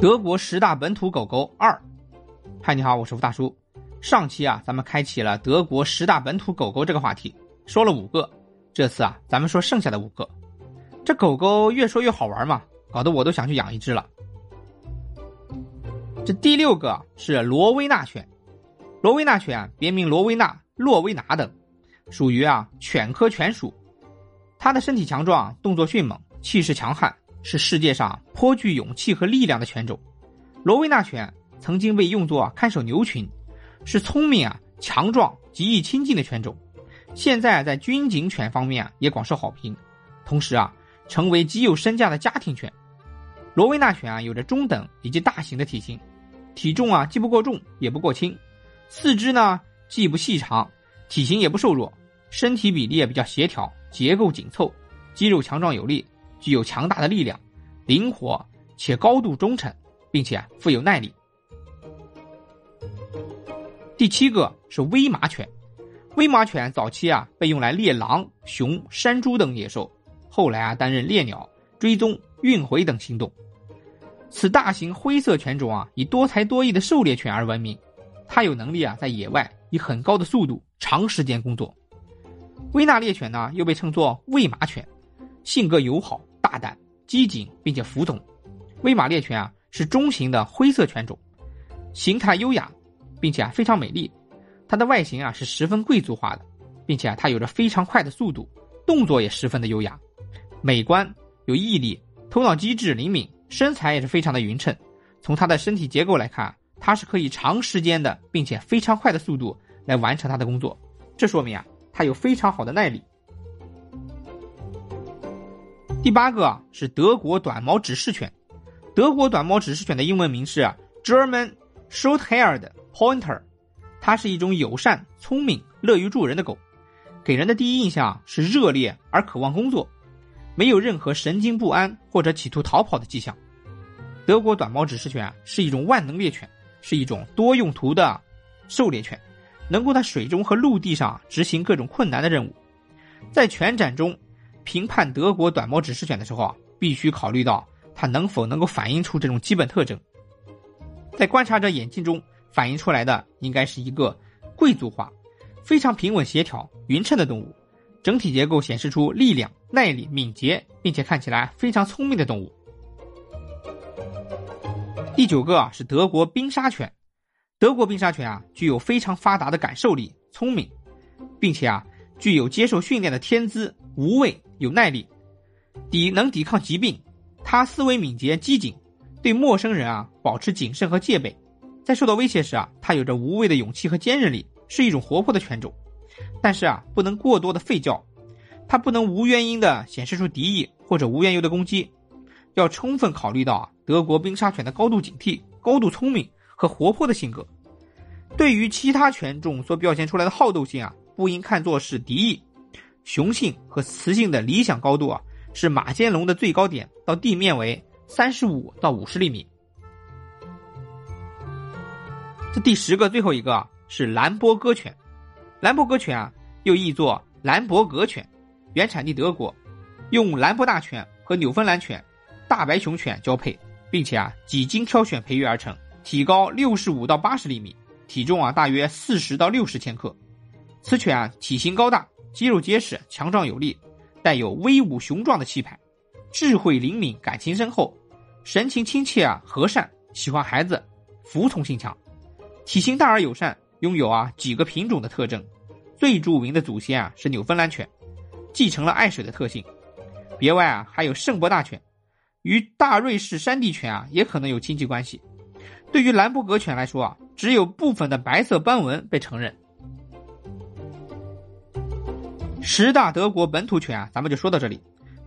德国十大本土狗狗二，嗨，你好，我是吴大叔。上期啊，咱们开启了德国十大本土狗狗这个话题，说了五个。这次啊，咱们说剩下的五个。这狗狗越说越好玩嘛，搞得我都想去养一只了。这第六个是罗威纳犬，罗威纳犬别名罗威纳、洛威拿等，属于啊犬科犬属。它的身体强壮，动作迅猛，气势强悍。是世界上颇具勇气和力量的犬种，罗威纳犬曾经被用作看守牛群，是聪明啊、强壮、极易亲近的犬种。现在在军警犬方面也广受好评，同时啊，成为极有身价的家庭犬。罗威纳犬啊，有着中等以及大型的体型，体重啊既不过重也不过轻，四肢呢既不细长，体型也不瘦弱，身体比例也比较协调，结构紧凑，肌肉强壮有力。具有强大的力量，灵活且高度忠诚，并且富有耐力。第七个是威马犬，威马犬早期啊被用来猎狼、熊、山猪等野兽，后来啊担任猎鸟、追踪、运回等行动。此大型灰色犬种啊以多才多艺的狩猎犬而闻名，它有能力啊在野外以很高的速度长时间工作。威纳猎犬呢又被称作喂马犬，性格友好。大胆、机警，并且服从。威马猎犬啊是中型的灰色犬种，形态优雅，并且啊非常美丽。它的外形啊是十分贵族化的，并且啊它有着非常快的速度，动作也十分的优雅。美观有毅力，头脑机智灵敏，身材也是非常的匀称。从它的身体结构来看，它是可以长时间的，并且非常快的速度来完成它的工作。这说明啊它有非常好的耐力。第八个是德国短毛指示犬，德国短毛指示犬的英文名是 German Short-haired Pointer，它是一种友善、聪明、乐于助人的狗，给人的第一印象是热烈而渴望工作，没有任何神经不安或者企图逃跑的迹象。德国短毛指示犬是一种万能猎犬，是一种多用途的狩猎犬，能够在水中和陆地上执行各种困难的任务，在犬展中。评判德国短毛指示犬的时候啊，必须考虑到它能否能够反映出这种基本特征。在观察者眼睛中反映出来的，应该是一个贵族化、非常平稳协调、匀称的动物，整体结构显示出力量、耐力、敏捷，并且看起来非常聪明的动物。第九个啊是德国冰沙犬，德国冰沙犬啊具有非常发达的感受力、聪明，并且啊具有接受训练的天资、无畏。有耐力，抵能抵抗疾病，它思维敏捷机警，对陌生人啊保持谨慎和戒备，在受到威胁时啊，它有着无畏的勇气和坚韧力，是一种活泼的犬种。但是啊，不能过多的吠叫，它不能无原因的显示出敌意或者无缘由的攻击，要充分考虑到啊德国冰沙犬的高度警惕、高度聪明和活泼的性格，对于其他犬种所表现出来的好斗性啊，不应看作是敌意。雄性和雌性的理想高度啊，是马肩龙的最高点到地面为三十五到五十厘米。这第十个最后一个是兰博哥犬，兰博哥犬啊又译作兰博格犬，原产地德国，用兰博大犬和纽芬兰犬、大白熊犬交配，并且啊几经挑选培育而成，体高六十五到八十厘米，体重啊大约四十到六十千克。此犬啊体型高大。肌肉结实、强壮有力，带有威武雄壮的气派，智慧灵敏，感情深厚，神情亲切啊，和善，喜欢孩子，服从性强，体型大而友善，拥有啊几个品种的特征。最著名的祖先啊是纽芬兰犬，继承了爱水的特性。别外啊还有圣伯大犬，与大瑞士山地犬啊也可能有亲戚关系。对于兰博格犬来说啊，只有部分的白色斑纹被承认。十大德国本土犬啊，咱们就说到这里。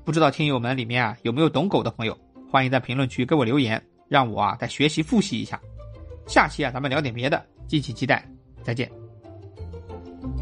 不知道听友们里面啊有没有懂狗的朋友，欢迎在评论区给我留言，让我啊再学习复习一下。下期啊咱们聊点别的，敬请期待，再见。